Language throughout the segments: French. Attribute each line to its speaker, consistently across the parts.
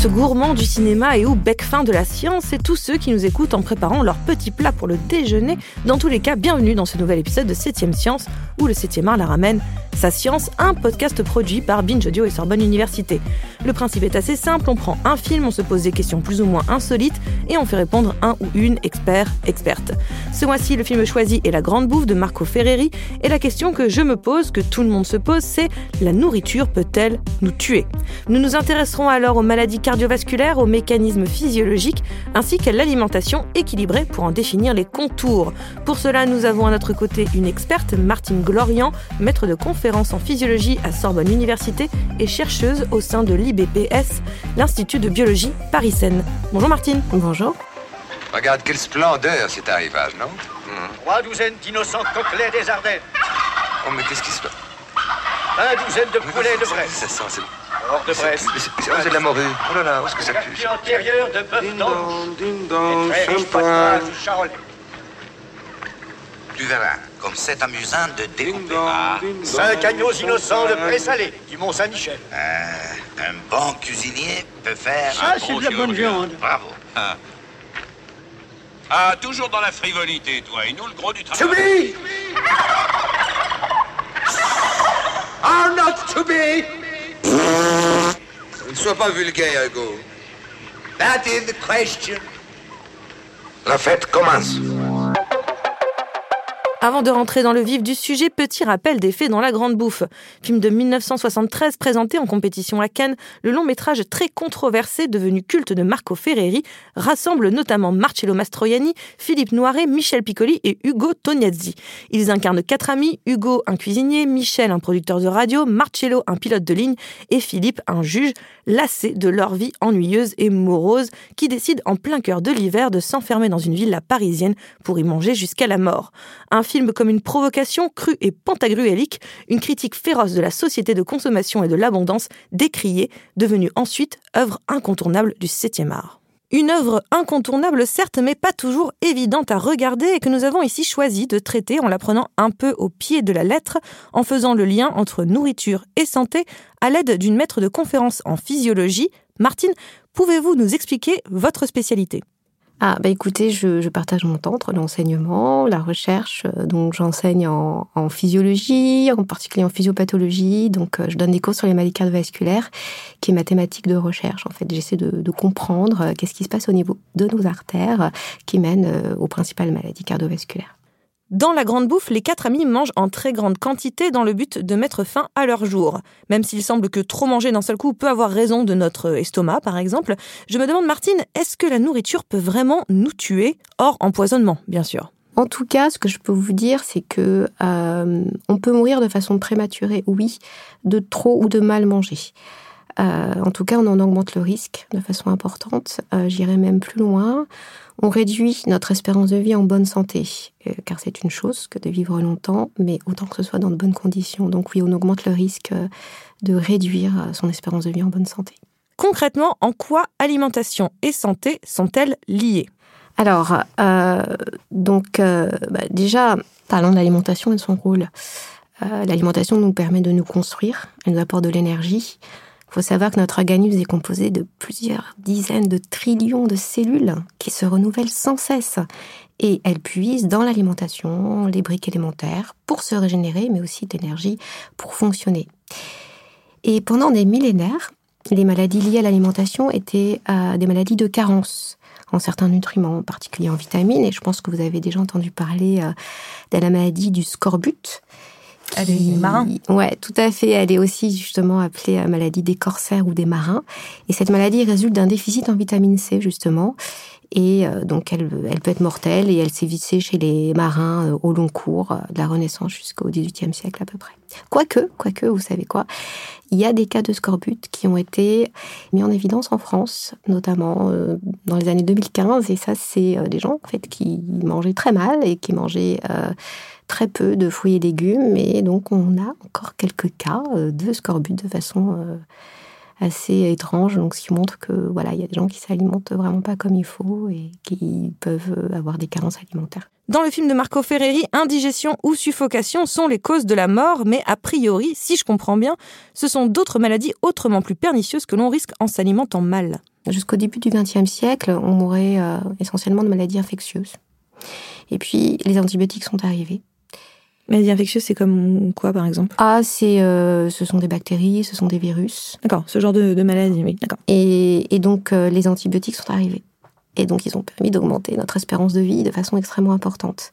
Speaker 1: Tous, gourmands du cinéma et ou bec fin de la science, et tous ceux qui nous écoutent en préparant leur petit plat pour le déjeuner. Dans tous les cas, bienvenue dans ce nouvel épisode de 7ème Science, où le 7ème art la ramène. Sa science, un podcast produit par Binge Audio et Sorbonne Université. Le principe est assez simple, on prend un film, on se pose des questions plus ou moins insolites, et on fait répondre un ou une expert, experte. Ce mois-ci, le film choisi est La Grande Bouffe de Marco Ferreri, et la question que je me pose, que tout le monde se pose, c'est la nourriture peut-elle nous tuer? Nous nous intéresserons alors aux maladies cardiovasculaires, aux mécanismes physiologiques, ainsi qu'à l'alimentation équilibrée pour en définir les contours. Pour cela, nous avons à notre côté une experte, Martine Glorian, maître de conférence en physiologie à Sorbonne Université et chercheuse au sein de l'IBPS, l'Institut de biologie Paris-Seine. Bonjour Martine.
Speaker 2: Bonjour.
Speaker 3: Regarde quelle splendeur cet arrivage, non?
Speaker 4: Trois douzaines d'innocents coquelets des Ardennes.
Speaker 3: Oh, mais qu'est-ce qui se passe
Speaker 4: Un douzaine de poulets de Brest.
Speaker 3: Ça sent, c'est...
Speaker 4: Hors de Brest.
Speaker 3: Mais c'est, c'est- oh, c'est de la morue. Oh là là, où est-ce que ça pue?
Speaker 4: Quartier antérieur de bœuf d'ange.
Speaker 5: ding dong,
Speaker 4: très riche
Speaker 5: champagne.
Speaker 6: Tu verras, comme c'est amusant de découper. Ah,
Speaker 4: Cinq agneaux innocents de. Pré-Salé, du Mont-Saint-Michel.
Speaker 6: euh, un bon cuisinier peut faire
Speaker 4: Ça,
Speaker 6: un
Speaker 4: c'est
Speaker 6: bon
Speaker 4: de la bonne viande.
Speaker 6: Bravo. Ah.
Speaker 7: Ah, toujours dans la frivolité, toi. Et nous, le gros du travail.
Speaker 4: To be are not to be.
Speaker 3: Ne sois pas vulgaire, Hugo.
Speaker 6: That is the question.
Speaker 3: La fête commence.
Speaker 1: Avant de rentrer dans le vif du sujet, petit rappel des faits dans La Grande Bouffe. Film de 1973 présenté en compétition à Cannes, le long métrage très controversé devenu culte de Marco Ferreri rassemble notamment Marcello Mastroianni, Philippe Noiret, Michel Piccoli et Ugo Tognazzi. Ils incarnent quatre amis, Hugo un cuisinier, Michel un producteur de radio, Marcello un pilote de ligne et Philippe un juge, lassés de leur vie ennuyeuse et morose, qui décident en plein cœur de l'hiver de s'enfermer dans une villa parisienne pour y manger jusqu'à la mort. Film comme une provocation crue et pantagruélique, une critique féroce de la société de consommation et de l'abondance décriée, devenue ensuite œuvre incontournable du 7e art. Une œuvre incontournable certes, mais pas toujours évidente à regarder et que nous avons ici choisi de traiter en la prenant un peu au pied de la lettre, en faisant le lien entre nourriture et santé à l'aide d'une maître de conférence en physiologie. Martine, pouvez-vous nous expliquer votre spécialité?
Speaker 2: Ah, bah écoutez, je, je partage mon temps entre l'enseignement, la recherche. euh, Donc, j'enseigne en, en physiologie, en particulier en physiopathologie. Donc, euh, je donne des cours sur les maladies cardiovasculaires, qui est ma thématique de recherche. En fait, j'essaie de, de comprendre euh, qu'est-ce qui se passe au niveau de nos artères qui mènent aux principales maladies cardiovasculaires.
Speaker 1: Dans la grande bouffe, les quatre amis mangent en très grande quantité dans le but de mettre fin à leur jour. Même s'il semble que trop manger d'un seul coup peut avoir raison de notre estomac, par exemple, je me demande, Martine, est-ce que la nourriture peut vraiment nous tuer Hors empoisonnement, bien sûr?
Speaker 2: En tout cas, ce que je peux vous dire, c'est que euh, on peut mourir de façon prématurée, oui, de trop ou de mal manger. Euh, en tout cas, on en augmente le risque de façon importante. Euh, J'irai même plus loin. On réduit notre espérance de vie en bonne santé, euh, car c'est une chose que de vivre longtemps, mais autant que ce soit dans de bonnes conditions. Donc oui, on augmente le risque de réduire son espérance de vie en bonne santé.
Speaker 1: Concrètement, en quoi alimentation et santé sont-elles liées?
Speaker 2: Alors, donc, bah, déjà, parlons de l'alimentation et de son rôle. L'alimentation nous permet de nous construire, elle nous apporte de l'énergie. Il faut savoir que notre organisme est composé de plusieurs dizaines de trillions de cellules qui se renouvellent sans cesse. Et elles puisent dans l'alimentation les briques élémentaires pour se régénérer, mais aussi d'énergie pour fonctionner. Et pendant des millénaires, les maladies liées à l'alimentation étaient euh, des maladies de carence en certains nutriments, en particulier en vitamines. Et je pense que vous avez déjà entendu parler euh, de la maladie du scorbut.
Speaker 1: Elle est marin.
Speaker 2: Ouais, tout à fait. Elle est aussi justement appelée maladie des corsaires ou des marins. Et cette maladie résulte d'un déficit en vitamine C, justement. Et euh, donc, elle, elle peut être mortelle et elle s'est vissée chez les marins euh, au long cours euh, de la Renaissance jusqu'au XVIIIe siècle à peu près. Quoique, quoique, vous savez quoi, il y a des cas de scorbut qui ont été mis en évidence en France, notamment euh, dans les années 2015. Et ça, c'est euh, des gens qui mangeaient très mal et qui mangeaient euh, très peu de fruits et légumes. Et donc, on a encore quelques cas de scorbut de façon assez étrange. Donc, ce qui montre que voilà, il y a des gens qui s'alimentent vraiment pas comme il faut et qui peuvent avoir des carences alimentaires.
Speaker 1: Dans le film de Marco Ferreri, indigestion ou suffocation sont les causes de la mort, mais a priori, si je comprends bien, ce sont d'autres maladies autrement plus pernicieuses que l'on risque en s'alimentant mal.
Speaker 2: Jusqu'au début du XXe siècle, on mourait euh, essentiellement de maladies infectieuses. Et puis, les antibiotiques sont arrivés.
Speaker 1: Maladies infectieuses, c'est comme quoi, par exemple?
Speaker 2: Ah, c'est, euh, ce sont des bactéries, ce sont des virus.
Speaker 1: D'accord, ce genre de, de maladie, oui, d'accord.
Speaker 2: Et, et donc, euh, les antibiotiques sont arrivés. Et donc, ils ont permis d'augmenter notre espérance de vie de façon extrêmement importante.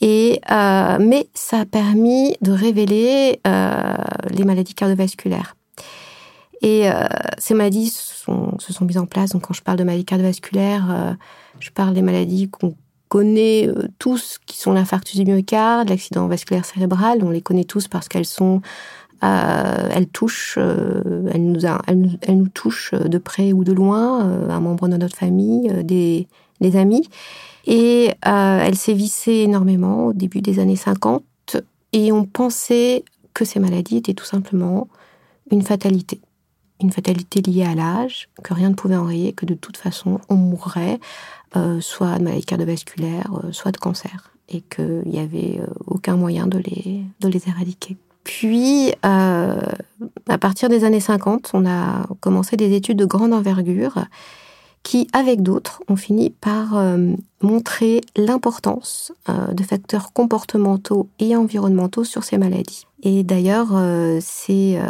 Speaker 2: Et, euh, mais ça a permis de révéler euh, les maladies cardiovasculaires. Et euh, ces maladies se sont mises en place. Donc, quand je parle de maladies cardiovasculaires, je parle des maladies qu'on connaît tous, qui sont l'infarctus du myocarde, l'accident vasculaire cérébral. On les connaît tous parce qu'elles sont, euh, elles touchent, euh, elles nous, touchent de près ou de loin, euh, un membre de notre famille, des, amis. Et euh, elles sévissaient énormément au début des années 50. Et on pensait que ces maladies étaient tout simplement une fatalité. Une fatalité liée à l'âge, que rien ne pouvait enrayer, que de toute façon on mourrait soit de maladies cardiovasculaires, euh, soit de cancer, et qu'il n'y avait aucun moyen de les éradiquer. Puis, euh, à partir des années 50, on a commencé des études de grande envergure qui, avec d'autres, ont fini par euh, montrer l'importance euh, de facteurs comportementaux et environnementaux sur ces maladies. Et d'ailleurs, c'est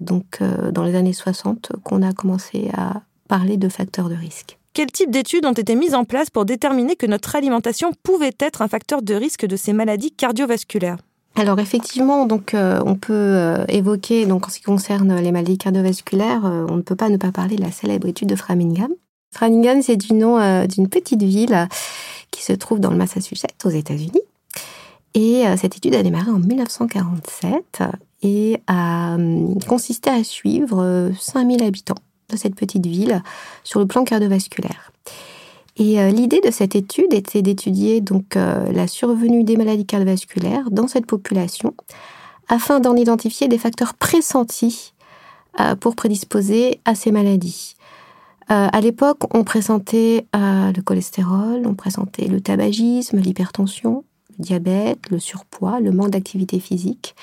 Speaker 2: donc dans les années 60 qu'on a commencé à parler de facteurs de risque.
Speaker 1: Quel type d'études ont été mises en place pour déterminer que notre alimentation pouvait être un facteur de risque de ces maladies cardiovasculaires?
Speaker 2: Alors effectivement, donc euh, on peut euh, évoquer donc en ce qui concerne les maladies cardiovasculaires, euh, on ne peut pas ne pas parler de la célèbre étude de Framingham. Framingham, c'est du nom d'une petite ville qui se trouve dans le Massachusetts, aux États-Unis. Et cette étude a démarré en 1947 et a hum, consisté à suivre euh, 5000 habitants de cette petite ville sur le plan cardiovasculaire. Et euh, l'idée de cette étude était d'étudier donc euh, la survenue des maladies cardiovasculaires dans cette population afin d'en identifier des facteurs pressentis euh, pour prédisposer à ces maladies. À l'époque, on pressentait le cholestérol, on pressentait le tabagisme, l'hypertension, le diabète, le surpoids, le manque d'activité physique,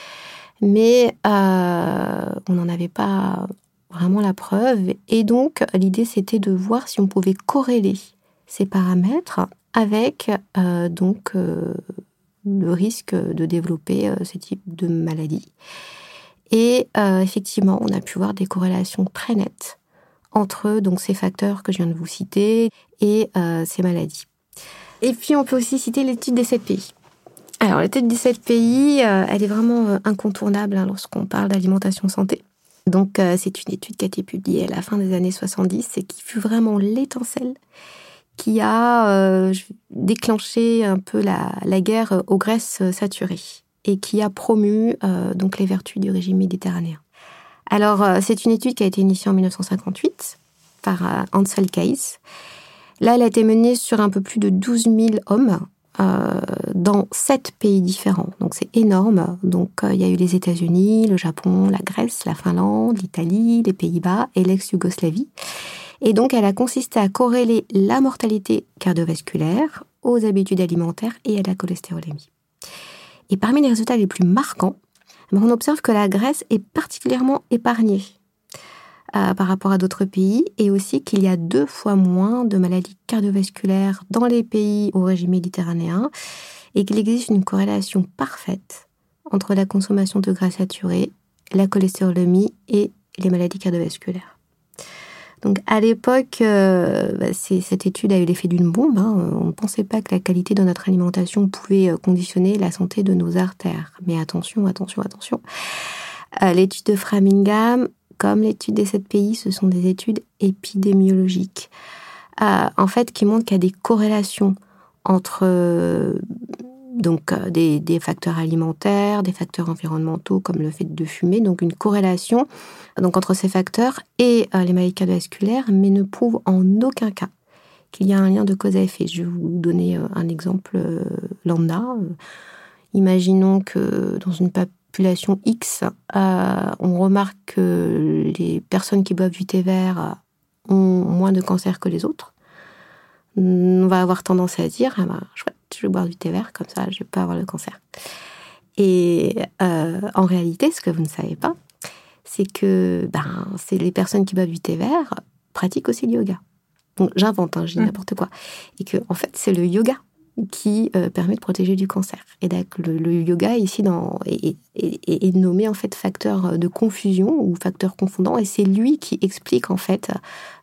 Speaker 2: mais on n'en avait pas vraiment la preuve. Et donc, l'idée, c'était de voir si on pouvait corréler ces paramètres avec euh, donc euh, le risque de développer euh, ce type de maladie. Et effectivement, on a pu voir des corrélations très nettes entre donc ces facteurs que je viens de vous citer et ces maladies. Et puis, on peut aussi citer l'étude des 7 pays. Alors, l'étude des 7 pays, elle est vraiment incontournable hein, lorsqu'on parle d'alimentation santé. Donc, c'est une étude qui a été publiée à la fin des années 70 et qui fut vraiment l'étincelle qui a euh, déclenché un peu la, guerre aux graisses saturées et qui a promu euh, donc les vertus du régime méditerranéen. Alors, euh, c'est une étude qui a été initiée en 1958 par euh, Ansel Keys. Là, elle a été menée sur un peu plus de 12 000 hommes euh, dans sept pays différents. Donc, c'est énorme. Donc, euh, il y a eu les États-Unis, le Japon, la Grèce, la Finlande, l'Italie, les Pays-Bas et l'ex-Yougoslavie. Et donc, elle a consisté à corréler la mortalité cardiovasculaire aux habitudes alimentaires et à la cholestérolémie. Et parmi les résultats les plus marquants, ben, on observe que la Grèce est particulièrement épargnée euh, par rapport à d'autres pays et aussi qu'il y a deux fois moins de maladies cardiovasculaires dans les pays au régime méditerranéen et qu'il existe une corrélation parfaite entre la consommation de gras saturés, la cholestérolémie et les maladies cardiovasculaires. Donc à l'époque, euh, bah, cette étude a eu l'effet d'une bombe. hein. On ne pensait pas que la qualité de notre alimentation pouvait euh, conditionner la santé de nos artères. Mais attention, attention, attention. Euh, L'étude de Framingham, comme l'étude des sept pays, ce sont des études épidémiologiques. Euh, en fait, qui montrent qu'il y a des corrélations entre euh, donc euh, des, facteurs alimentaires, des facteurs environnementaux comme le fait de fumer, donc une corrélation entre ces facteurs et euh, les maladies cardiovasculaires, mais ne prouve en aucun cas qu'il y a un lien de cause à effet. Je vais vous donner euh, un exemple lambda. Imaginons que dans une population X, on remarque que les personnes qui boivent du thé vert ont moins de cancer que les autres. On va avoir tendance à dire, ah ben, chouette, je vais boire du thé vert, comme ça, je vais pas avoir le cancer. Et euh, en réalité, ce que vous ne savez pas, c'est que ben, c'est les personnes qui boivent du thé vert pratiquent aussi le yoga. Donc j'invente, hein, je dis
Speaker 1: Mm.
Speaker 2: n'importe quoi. Et que en fait, c'est le yoga qui euh, permet de protéger du cancer. Et donc le, yoga ici est, est- nommé en fait facteur de confusion ou facteur confondant, et c'est lui qui explique en fait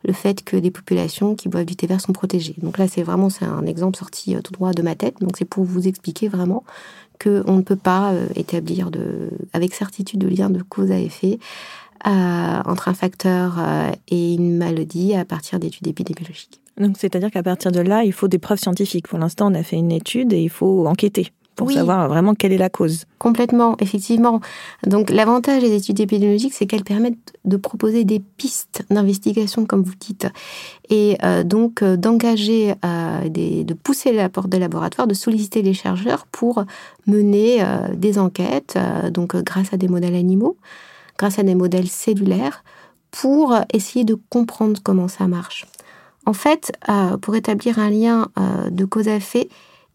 Speaker 2: le fait que les populations qui boivent du thé vert sont protégées. Donc là, c'est vraiment c'est un exemple sorti euh, tout droit de ma tête. Donc c'est pour vous expliquer vraiment que on ne peut pas euh, établir de, avec certitude de lien de cause à effet euh, entre un facteur euh, et une maladie à partir d'études épidémiologiques.
Speaker 1: Donc, c'est-à-dire qu'à partir de là, il faut des preuves scientifiques. Pour l'instant, on a fait une étude et il faut enquêter pour
Speaker 2: Oui.
Speaker 1: savoir vraiment quelle est la cause.
Speaker 2: Complètement, effectivement. Donc l'avantage des études épidémiologiques, c'est qu'elles permettent de proposer des pistes d'investigation, comme vous dites, et euh, donc euh, d'engager, euh, des- de pousser la porte des laboratoires, de solliciter les chercheurs pour mener des enquêtes, donc grâce à des modèles animaux, grâce à des modèles cellulaires, pour essayer de comprendre comment ça marche. En fait, euh, pour établir un lien euh, de cause à effet,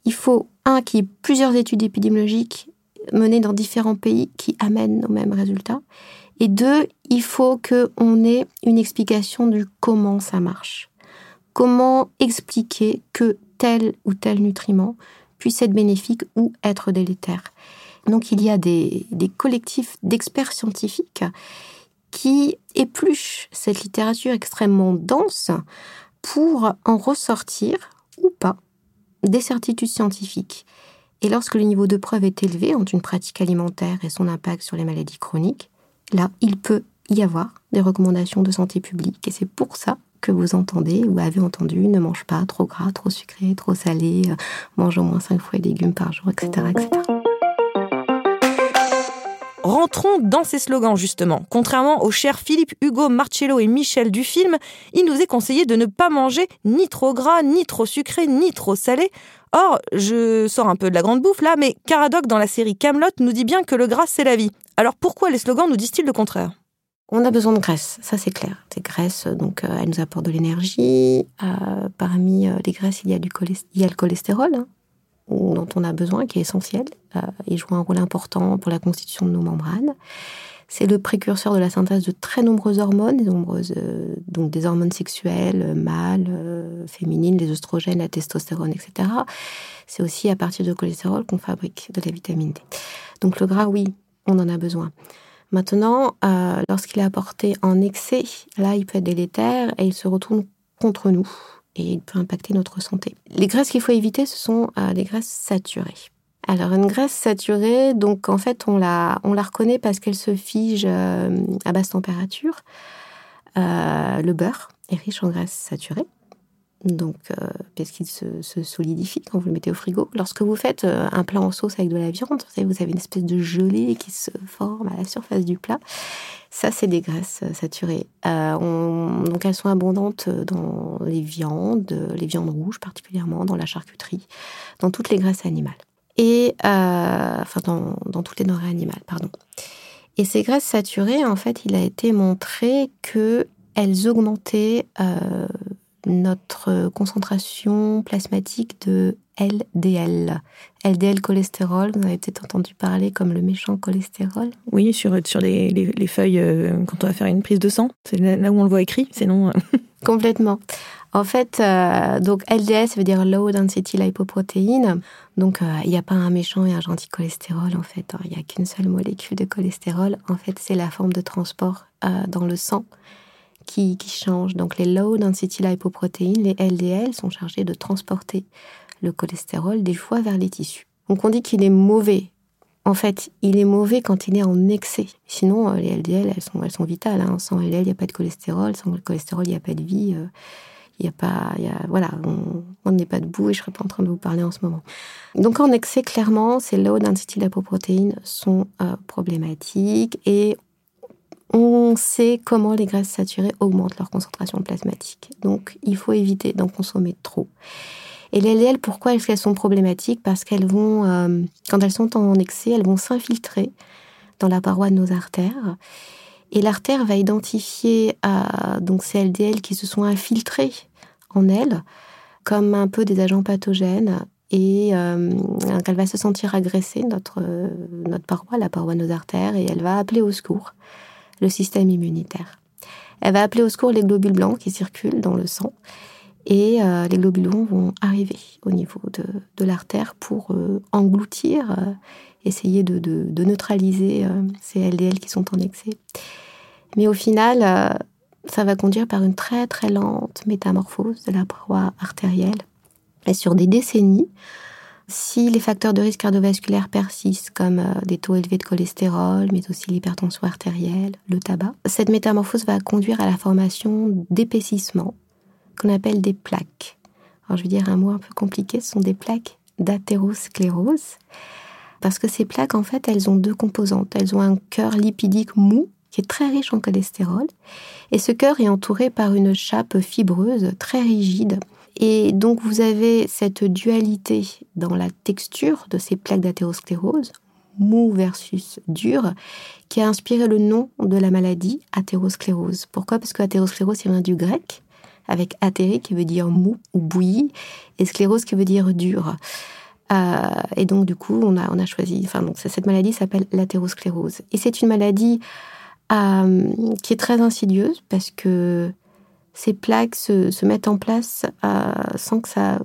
Speaker 2: il faut, un, qu'il y ait plusieurs études épidémiologiques menées dans différents pays qui amènent aux mêmes résultats. Et deux, il faut qu'on ait une explication du comment ça marche. Comment expliquer que tel ou tel nutriment puisse être bénéfique ou être délétère. Donc il y a des, des collectifs d'experts scientifiques qui épluchent cette littérature extrêmement dense pour en ressortir ou pas des certitudes scientifiques. Et lorsque le niveau de preuve est élevé entre une pratique alimentaire et son impact sur les maladies chroniques, là, il peut y avoir des recommandations de santé publique. Et c'est pour ça que vous entendez ou avez entendu ne mange pas trop gras, trop sucré, trop salé, euh, mange au moins 5 fruits et légumes par jour, etc. etc.
Speaker 1: Rentrons dans ces slogans, justement. Contrairement aux chers Philippe, Hugo, Marcello et Michel du film, il nous est conseillé de ne pas manger ni trop gras, ni trop sucré, ni trop salé. Or, je sors un peu de la grande bouffe là, mais Caradoc dans la série Camelot nous dit bien que le gras c'est la vie. Alors pourquoi les slogans nous disent-ils le contraire?
Speaker 2: On a besoin de graisse, ça c'est clair. Ces graisses, donc, euh, elles nous apportent de l'énergie. Euh, parmi euh, les graisses, il y a, du le cholestérol, hein, dont on a besoin, qui est essentiel. Euh, il joue un rôle important pour la constitution de nos membranes. C'est le précurseur de la synthèse de très nombreuses hormones, nombreuses, euh, donc des hormones sexuelles, euh, mâles, féminines, les oestrogènes, la testostérone, etc. C'est aussi à partir du cholestérol qu'on fabrique de la vitamine D. Donc le gras, oui, on en a besoin. Maintenant, lorsqu'il est apporté en excès, là, il peut être délétère et il se retourne contre nous et il peut impacter notre santé. Les graisses qu'il faut éviter, ce sont euh, les graisses saturées. Alors, une graisse saturée, donc en fait, on la, on la reconnaît parce qu'elle se fige euh, à basse température. Euh, le beurre est riche en graisses saturées. Donc, euh, parce qu'il se, se solidifie quand vous le mettez au frigo? Lorsque vous faites euh, un plat en sauce avec de la viande, vous savez, vous avez une espèce de gelée qui se forme à la surface du plat. Ça, c'est des graisses euh, saturées. Euh, on- donc, elles sont abondantes dans les viandes, les viandes rouges particulièrement, dans la charcuterie, dans toutes les graisses animales. Et, enfin, dans, toutes les denrées animales, pardon. Et ces graisses saturées, en fait, il a été montré que elles augmentaient notre concentration plasmatique de LDL. LDL cholestérol, vous avez peut-être entendu parler comme le méchant cholestérol.
Speaker 1: Oui, sur, sur les, les- les feuilles euh, quand on va faire une prise de sang. C'est là où on le voit écrit, sinon... euh,
Speaker 2: Complètement. En fait, euh, donc LDL, ça veut dire low density lipoprotein. Donc, euh, il n'y a pas un méchant et un gentil cholestérol, en fait. hein. Il n'y a qu'une seule molécule de cholestérol. En fait, c'est la forme de transport dans le sang qui, qui change. Donc, les low density lipoprotein, les LDL, sont chargés de transporter le cholestérol des foies vers les tissus. Donc, on dit qu'il est mauvais. En fait, il est mauvais quand il est en excès. Sinon, euh, les LDL, elles sont, elles sont vitales. hein. Sans LDL, il n'y a pas de cholestérol. Sans le cholestérol, il n'y a pas de vie. euh, Il y a pas, y a, voilà, on- n'est pas debout et je serais pas en train de vous parler en ce moment. Donc en excès, clairement, ces low density lipoprotéines sont euh, problématiques et on sait comment les graisses saturées augmentent leur concentration plasmatique. Donc il faut éviter d'en consommer trop. Et les LDL, pourquoi est-ce qu'elles sont problématiques? Parce qu'elles vont, euh, quand elles sont en excès, elles vont s'infiltrer dans la paroi de nos artères. Et l'artère va identifier euh, donc ces LDL qui se sont infiltrés en elle comme un peu des agents pathogènes et euh, elle va se sentir agressée, notre, notre paroi, la paroi de nos artères, et elle va appeler au secours le système immunitaire. Elle va appeler au secours les globules blancs qui circulent dans le sang, et euh, les globules blancs vont arriver au niveau de, l'artère pour engloutir, essayer de, neutraliser ces LDL qui sont en excès. Mais au final, ça va conduire par une très très lente métamorphose de la paroi artérielle et sur des décennies, si les facteurs de risque cardiovasculaire persistent, comme euh, des taux élevés de cholestérol, mais aussi l'hypertension artérielle, le tabac, cette métamorphose va conduire à la formation d'épaississements qu'on appelle des plaques. Je vais dire un mot un peu compliqué, ce sont des plaques d'athérosclérose, parce que ces plaques, en fait, elles ont deux composantes. Elles ont un cœur lipidique mou, qui est très riche en cholestérol, et ce cœur est entouré par une chape fibreuse très rigide et donc vous avez cette dualité dans la texture de ces plaques d'athérosclérose, mou versus dur, qui a inspiré le nom de la maladie athérosclérose. Pourquoi? Parce que athérosclérose, vient du grec, avec athéré qui veut dire mou ou bouilli, et sclérose qui veut dire dur. Euh, et donc du coup, on a, on a choisi, enfin donc cette maladie s'appelle l'athérosclérose. Et c'est une maladie euh, qui est très insidieuse parce que ces plaques se, mettent en place euh, sans que ça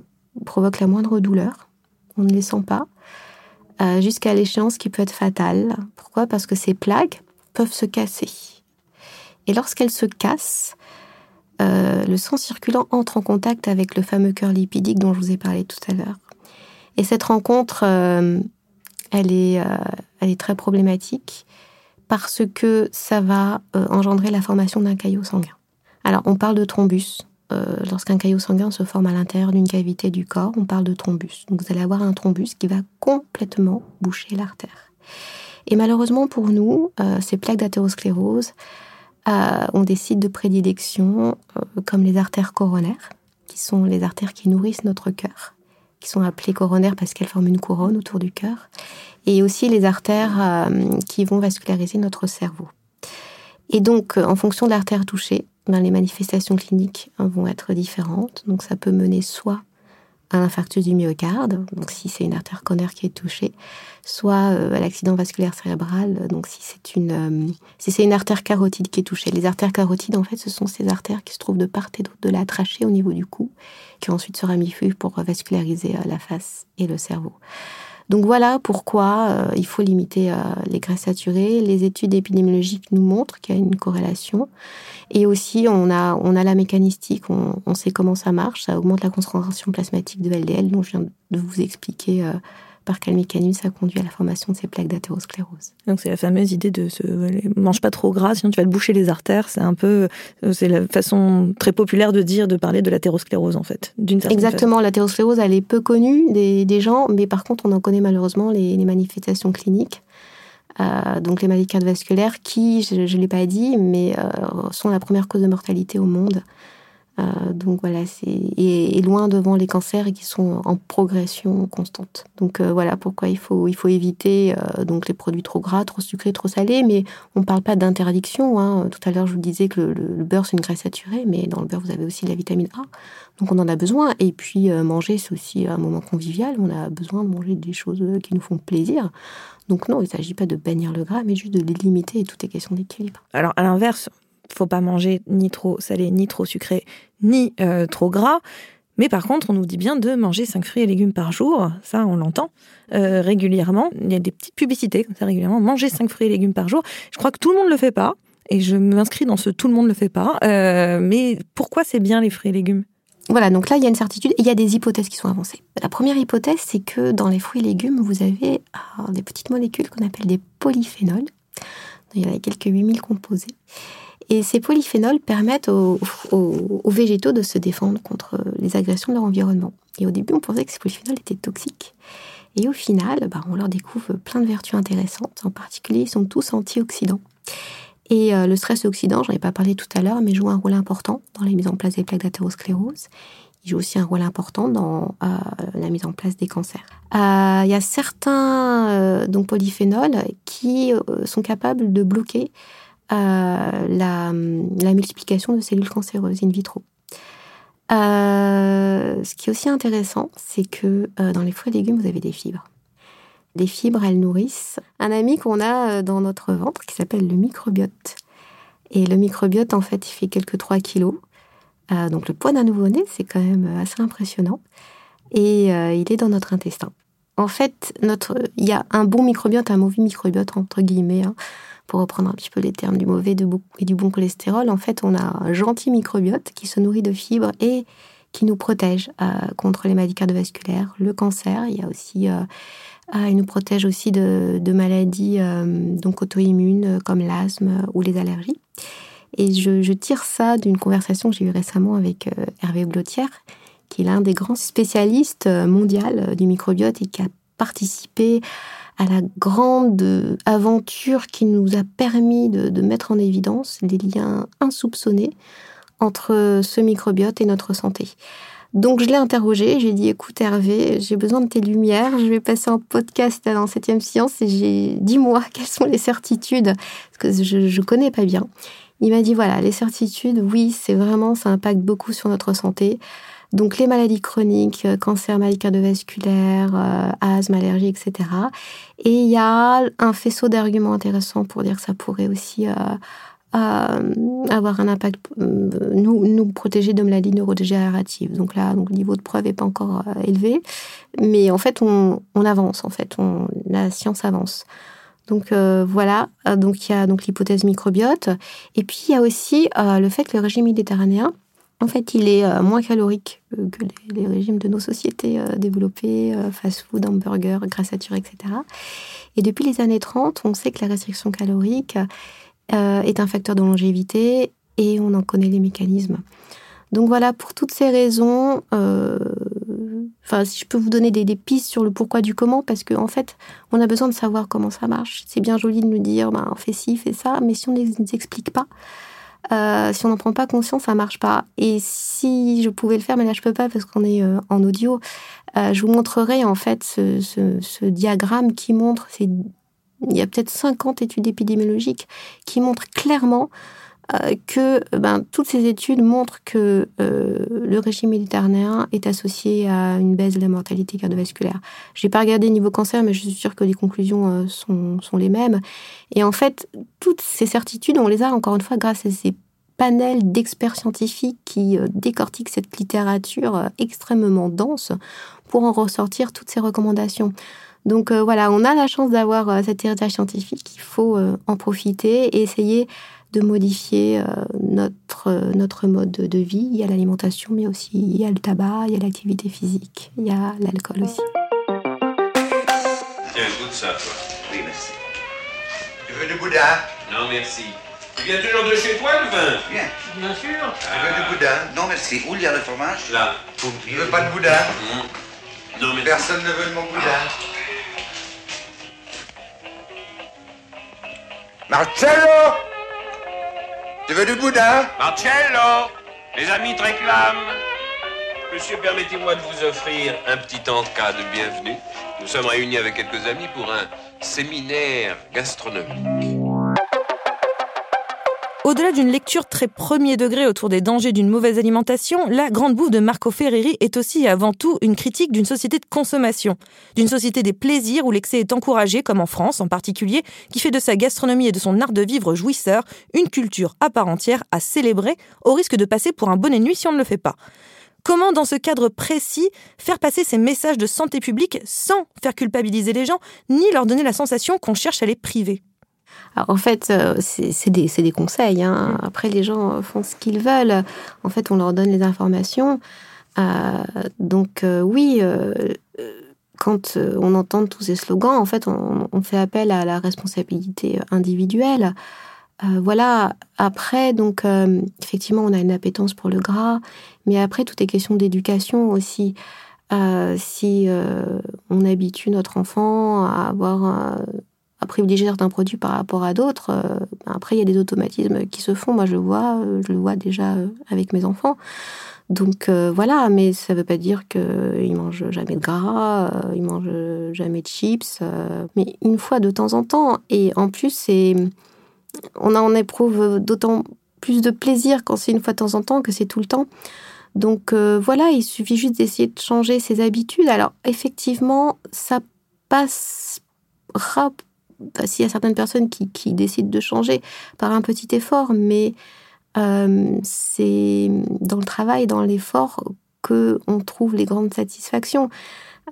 Speaker 2: provoque la moindre douleur. On ne les sent pas. Euh, jusqu'à l'échéance qui peut être fatale. Pourquoi? Parce que ces plaques peuvent se casser. Et lorsqu'elles se cassent, euh, le sang circulant entre en contact avec le fameux cœur lipidique dont je vous ai parlé tout à l'heure. Et cette rencontre, elle, est, elle est très problématique parce que ça va engendrer la formation d'un caillot sanguin. Alors, on parle de thrombus. Euh, lorsqu'un caillot sanguin se forme à l'intérieur d'une cavité du corps, on parle de thrombus. Donc, vous allez avoir un thrombus qui va complètement boucher l'artère. Et malheureusement pour nous, euh, ces plaques d'athérosclérose euh, ont des sites de prédilection comme les artères coronaires, qui sont les artères qui nourrissent notre cœur, qui sont appelées coronaires parce qu'elles forment une couronne autour du cœur, et aussi les artères qui vont vasculariser notre cerveau. Et donc, en fonction de l'artère touchée, ben, les manifestations cliniques hein, vont être différentes. Donc ça peut mener soit à l'infarctus du myocarde, donc si c'est une artère coronaire qui est touchée, soit euh, à l'accident vasculaire cérébral, donc si c'est une euh, si une artère carotide qui est touchée. Les artères carotides, en fait, ce sont ces artères qui se trouvent de part et d'autre de la trachée au niveau du cou, qui ensuite se ramifient pour vasculariser euh, la face et le cerveau. Donc voilà pourquoi euh, il faut limiter euh, les graisses saturées. Les études épidémiologiques nous montrent qu'il y a une corrélation. Et aussi, on a, on a la mécanistique, on, on, sait comment ça marche. Ça augmente la concentration plasmatique de LDL, dont je viens de vous expliquer euh, par quel mécanisme ça conduit à la formation de ces plaques d'athérosclérose.
Speaker 1: Donc c'est la fameuse idée de se mange pas trop gras, sinon tu vas te boucher les artères. C'est un peu, c'est la façon très populaire de dire, de parler de l'athérosclérose en fait,
Speaker 2: d'une Exactement, l'athérosclérose elle est peu connue des, des, gens, mais par contre on en connaît malheureusement les, les manifestations cliniques. Euh, donc les maladies cardiovasculaires qui, je ne l'ai pas dit, mais euh, sont la première cause de mortalité au monde. Euh, donc voilà, c'est et, loin devant les cancers qui sont en progression constante. Donc euh, voilà pourquoi il faut il faut éviter euh, donc les produits trop gras, trop sucrés, trop salés. Mais on ne parle pas d'interdiction. Hein. Tout à l'heure, je vous disais que le, beurre c'est une graisse saturée, mais dans le beurre vous avez aussi la vitamine A. Donc on en a besoin. Et puis manger c'est aussi un moment convivial. On a besoin de manger des choses qui nous font plaisir. Donc non, il ne s'agit pas de bannir le gras, mais juste de les limiter et tout est question d'équilibre.
Speaker 1: Alors à l'inverse, faut pas manger ni trop salé, ni trop sucré, ni euh, trop gras. Mais par contre, on nous dit bien de manger 5 fruits et légumes par jour. Ça, on l'entend euh, régulièrement. Il y a des petites publicités comme ça régulièrement. Manger 5 fruits et légumes par jour. Je crois que tout le monde ne le fait pas. Et je m'inscris dans ce tout le monde ne le fait pas. Euh, mais pourquoi c'est bien les fruits et légumes?
Speaker 2: Voilà, donc là, il y a une certitude il y a des hypothèses qui sont avancées. La première hypothèse, c'est que dans les fruits et légumes, vous avez ah, des petites molécules qu'on appelle des polyphénols. Il y en a quelques 8000 composés. Et ces polyphénols permettent aux, végétaux de se défendre contre les agressions de leur environnement. Et au début, on pensait que ces polyphénols étaient toxiques. Et au final, bah, on leur découvre plein de vertus intéressantes. En particulier, ils sont tous antioxydants. Et euh, le stress oxydant, j'en ai pas parlé tout à l'heure, mais joue un rôle important dans la mise en place des plaques d'athérosclérose. Il joue aussi un rôle important dans euh, la mise en place des cancers. Euh, il y a certains donc polyphénols qui sont capables de bloquer la, multiplication de cellules cancéreuses in vitro. Euh, ce qui est aussi intéressant, c'est que euh, dans les fruits et légumes, vous avez des fibres. Les fibres, elles nourrissent un ami qu'on a euh, dans notre ventre qui s'appelle le microbiote. Et le microbiote, en fait, il fait quelques 3 kilos. Donc le poids d'un nouveau-né, c'est quand même assez impressionnant. Et il est dans notre intestin. En fait, notre, il y a un bon microbiote, un mauvais microbiote, entre guillemets, hein, pour reprendre un petit peu les termes du mauvais et du bon cholestérol. En fait, on a un gentil microbiote qui se nourrit de fibres et qui nous protège euh, contre les maladies cardiovasculaires, le cancer. Il y a aussi, euh, ah, il nous protège aussi de, maladies euh, donc auto-immunes comme l'asthme ou les allergies. Et je, tire ça d'une conversation que j'ai eue récemment avec Hervé Blotière, qui est l'un des grands spécialistes euh, mondial euh, du microbiote et qui a participé à la grande euh, aventure qui nous a permis de, mettre en évidence les liens insoupçonnés entre ce microbiote et notre santé. Donc je l'ai interrogé, j'ai dit écoute Hervé, j'ai besoin de tes lumières, je vais passer en podcast dans 7 Science et dis-moi quelles sont les certitudes, parce que je ne connais pas bien. Il m'a dit voilà, les certitudes, oui, c'est vraiment, ça impacte beaucoup sur notre santé. Donc les maladies chroniques, euh, cancer, maladies cardiovasculaires, euh, asthme, allergie, etc. Et il y a un faisceau d'arguments intéressants pour dire que ça pourrait aussi euh, avoir un impact, nous, nous protéger de maladies neurodégénératives. Donc là, donc, le niveau de preuve n'est pas encore élevé. Mais en fait, on, avance, en fait, la science avance. Donc voilà, donc il y a l'hypothèse microbiote. Et puis il y a aussi le fait que le régime méditerranéen, en fait, il est euh, moins calorique euh, que les, régimes de nos sociétés euh, développées, fast-food, hamburger, grasse saturée, etc. Et depuis les années 30, on sait que la restriction calorique est un facteur de longévité et on en connaît les mécanismes. Donc voilà, pour toutes ces raisons, si je peux vous donner des, pistes sur le pourquoi du comment, parce qu'en en fait, on a besoin de savoir comment ça marche. C'est bien joli de nous dire, ben, fais ci, fais ça, mais si on ne les explique pas, euh, si on n'en prend pas conscience, ça marche pas. Et si je pouvais le faire, mais là je peux pas parce qu'on est euh, en audio, euh, je vous montrerai en fait ce, diagramme qui montre, il y a peut-être 50 études épidémiologiques qui montrent clairement que ben, toutes ces études montrent que euh, le régime méditerranéen est associé à une baisse de la mortalité cardiovasculaire. J'ai pas regardé niveau cancer, mais je suis sûre que les conclusions euh, sont, les mêmes. Et en fait, toutes ces certitudes, on les a encore une fois grâce à ces panels d'experts scientifiques qui euh, décortiquent cette littérature euh, extrêmement dense pour en ressortir toutes ces recommandations. Donc euh, voilà, on a la chance d'avoir euh, cet héritage scientifique, il faut euh, en profiter et essayer de modifier euh, notre, euh, notre mode de, vie. Il y a l'alimentation, mais aussi il y a le tabac, il y a l'activité physique, il y a l'alcool aussi.
Speaker 7: Tiens, goûte ça, toi.
Speaker 6: Oui, merci.
Speaker 3: Tu veux du boudin
Speaker 7: Non, merci. Tu viens toujours de chez toi, le vin?
Speaker 6: Bien.
Speaker 7: Bien sûr.
Speaker 3: Tu veux du boudin
Speaker 6: Non, merci. Où il y a le fromage?
Speaker 7: Là.
Speaker 3: Tu veux pas de boudin
Speaker 7: Mmh. Non, mais...
Speaker 3: Personne ne veut de mon boudin. Marcello Tu veux du boudin
Speaker 7: Marcello Les amis te réclament Monsieur, permettez-moi de vous offrir un petit encas de bienvenue. Nous sommes réunis avec quelques amis pour un séminaire gastronomique.
Speaker 1: Au-delà d'une lecture très premier degré autour des dangers d'une mauvaise alimentation, la grande bouffe de Marco Ferreri est aussi et avant tout une critique d'une société de consommation, d'une société des plaisirs où l'excès est encouragé, comme en France en particulier, qui fait de sa gastronomie et de son art de vivre jouisseur une culture à part entière à célébrer, au risque de passer pour un bonnet nuit si on ne le fait pas. Comment, dans ce cadre précis, faire passer ces messages de santé publique sans faire culpabiliser les gens, ni leur donner la sensation qu'on cherche à les priver?
Speaker 2: Alors, en fait, euh, c'est des, conseils. hein. Après, les gens font ce qu'ils veulent. En fait, on leur donne les informations. Euh, donc, euh, oui, euh, quand on entend tous ces slogans, en fait, on, on fait appel à la responsabilité individuelle. Voilà. Après, donc, effectivement, on a une appétence pour le gras, mais après, tout est question d'éducation aussi. Si on habitue notre enfant à avoir à privilégier certains produits par rapport à d'autres. euh, après, il y a des automatismes qui se font. Moi, je le vois, euh, je le vois déjà euh, avec mes enfants. Donc voilà, mais ça ne veut pas dire qu'ils mangent jamais de gras, euh, ils mangent jamais de chips, mais une fois de temps en temps. Et en plus, c'est on en éprouve d'autant plus de plaisir quand c'est une fois de temps en temps que c'est tout le temps. Donc voilà, il suffit juste d'essayer de changer ses habitudes. Alors effectivement, ça passera, s'il y a certaines personnes qui, décident de changer par un petit effort, mais euh, c'est dans le travail, dans l'effort, que on trouve les grandes satisfactions.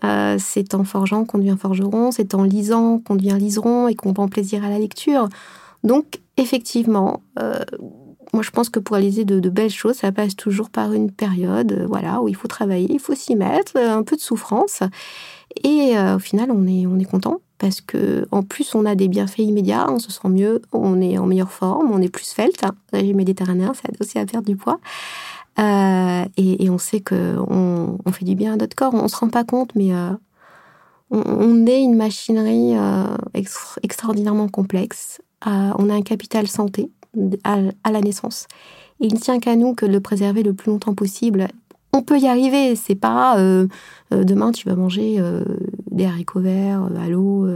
Speaker 2: Euh, c'est en forgeant qu'on devient forgeron, c'est en lisant qu'on devient liseron et qu'on prend plaisir à la lecture. Donc, effectivement, euh, moi je pense que pour réaliser de, belles choses, ça passe toujours par une période voilà, où il faut travailler, il faut s'y mettre, un peu de souffrance. Et au final, on est content parce que en plus, on a des bienfaits immédiats, on se sent mieux, on est en meilleure forme, on est plus svelte. Hein. Régime méditerranéen, ça aide aussi à perdre du poids. Euh, et, on sait qu'on on fait du bien à notre corps. On se rend pas compte, mais euh, on, est une machinerie euh, extraordinairement complexe. on a un capital santé à, la naissance. il ne tient qu'à nous que de le préserver le plus longtemps possible. On peut y arriver. C'est pas demain tu vas manger des haricots verts à l'eau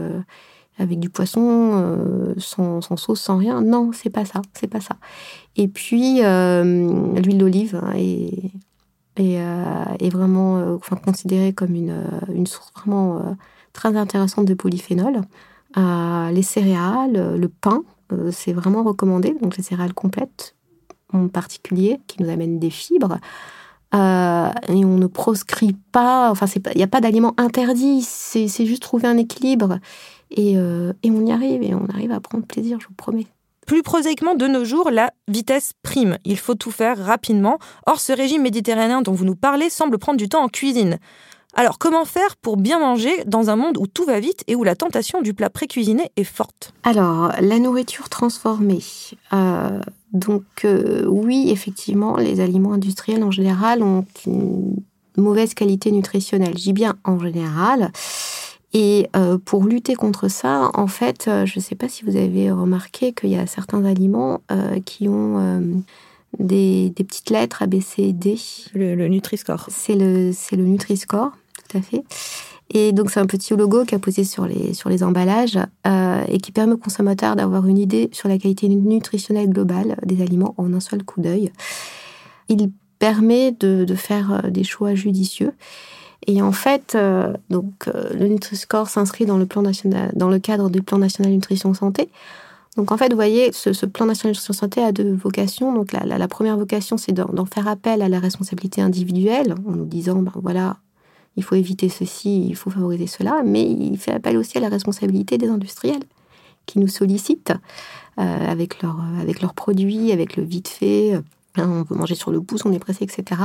Speaker 2: avec du poisson, euh, sans, sauce, sans rien. Non, c'est pas ça, c'est pas ça. Et puis euh, l'huile d'olive hein, est, euh, est, vraiment enfin, considérée comme une, une source vraiment très intéressante de polyphénol. les céréales, le pain, c'est vraiment recommandé. Donc les céréales complètes, en particulier, qui nous amènent des fibres. Et on ne proscrit pas, enfin, il n'y a pas d'aliments interdits, c'est juste trouver un équilibre. Euh, et, on y arrive, et on arrive à prendre plaisir, je vous promets.
Speaker 1: Plus prosaïquement, de nos jours, la vitesse prime. Il faut tout faire rapidement. Or, ce régime méditerranéen dont vous nous parlez semble prendre du temps en cuisine. Alors, comment faire pour bien manger dans un monde où tout va vite et où la tentation du plat pré-cuisiné est forte?
Speaker 2: Alors, la nourriture transformée. Euh, donc, euh, oui, effectivement, les aliments industriels en général ont une mauvaise qualité nutritionnelle. J'y bien en général. Et euh, pour lutter contre ça, en fait, euh, je ne sais pas si vous avez remarqué qu'il y a certains aliments qui ont des, petites lettres A, B, C, D.
Speaker 1: Le, Nutri-Score.
Speaker 2: C'est le, le Nutri-Score, tout à fait. Et donc, c'est un petit logo qui a posé sur les, sur les emballages et qui permet aux consommateurs d'avoir une idée sur la qualité nutritionnelle globale des aliments en un seul coup d'œil. Il permet de, de faire des choix judicieux. Et en fait, euh, donc, euh, le Nutri-Score s'inscrit dans le, plan national, dans le cadre du plan national nutrition santé. Donc en fait, vous voyez, ce, plan national nutrition santé a deux vocations. Donc la, la, première vocation, c'est d'en faire appel à la responsabilité individuelle, en nous disant, ben voilà, il faut éviter ceci, il faut favoriser cela, mais il fait appel aussi à la responsabilité des industriels qui nous sollicitent euh, avec, leur, avec leurs produits, avec le vite fait Hein, on peut manger sur le pouce, on est pressé, etc.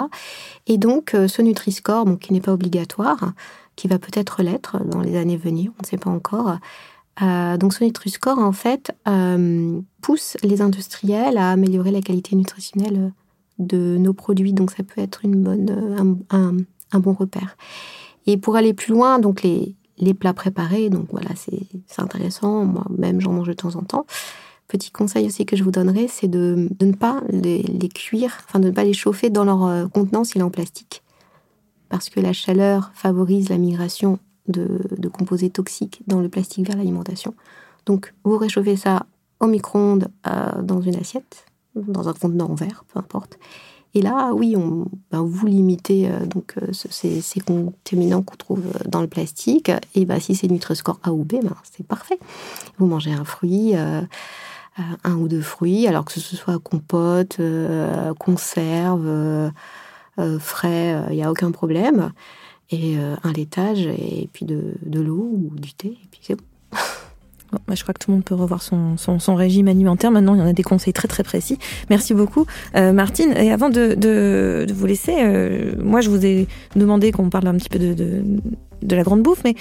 Speaker 2: Et donc, euh, ce Nutri-Score, qui n'est pas obligatoire, qui va peut-être l'être dans les années à venir, on ne sait pas encore. Euh, donc, ce Nutri-Score, en fait, euh, pousse les industriels à améliorer la qualité nutritionnelle de nos produits. Donc, ça peut être une bonne, un, bon repère. Et pour aller plus loin, donc les, les plats préparés, donc voilà, c'est intéressant. Moi-même, j'en mange de temps en temps. Petit conseil aussi que je vous donnerai, c'est de, ne pas les, cuire, enfin de ne pas les chauffer dans leur euh, contenant s'il est en plastique. Parce que la chaleur favorise la migration de, composés toxiques dans le plastique vers l'alimentation. Donc vous réchauffez ça au micro-ondes euh, dans une assiette, dans un contenant en verre, peu importe. Et là, oui, ben, vous limitez euh, donc ces, contaminants qu'on trouve dans le plastique. Et ben, si c'est Nutri-Score A ou B, ben, c'est parfait. Vous mangez un fruit, euh, un ou deux fruits, alors que ce soit compote, euh, conserve, euh, frais, il n'y a aucun problème. Et un laitage, et puis de, l'eau ou du thé, et puis c'est bon.
Speaker 1: Bah, je crois que tout le monde peut revoir son, son, régime alimentaire. Maintenant, il y en a des conseils très très précis. Merci beaucoup, Martine. Et avant de, de, vous laisser, moi, je vous ai demandé qu'on parle un petit peu de, de, de la grande bouffe, mais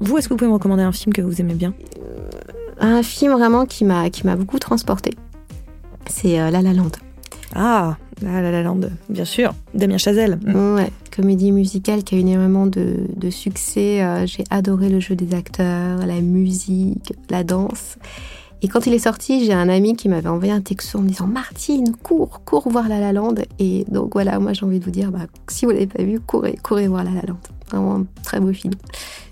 Speaker 1: vous, est-ce que vous pouvez me recommander un film que vous aimez bien?
Speaker 2: Un film vraiment qui m'a qui m'a beaucoup transporté. C'est euh, La La Land.
Speaker 1: Ah, La La Land, bien sûr. Damien Chazelle.
Speaker 2: Ouais, comédie musicale qui a eu énormément de, succès. Euh, j'ai adoré le jeu des acteurs, la musique, la danse. Et quand il est sorti, j'ai un ami qui m'avait envoyé un texto en me disant Martine, cours, cours voir La La Land. Et donc voilà, moi j'ai envie de vous dire, bah, si vous l'avez pas vu, courez, courez voir La La Land. Vraiment un très beau film.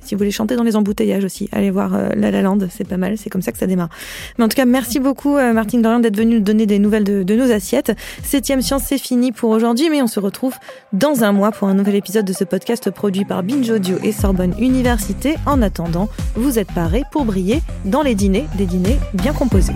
Speaker 1: Si vous voulez chanter dans les embouteillages aussi, allez voir euh, La La c'est pas mal, c'est comme ça que ça démarre. Mais en tout cas, merci beaucoup euh, Martine Dorian d'être venue nous donner des nouvelles de, de nos assiettes. Septième Science, c'est fini pour aujourd'hui, mais on se retrouve dans un mois pour un nouvel épisode de ce podcast produit par Binge Audio et Sorbonne Université. En attendant, vous êtes parés pour briller dans les dîners, des dîners bien composés.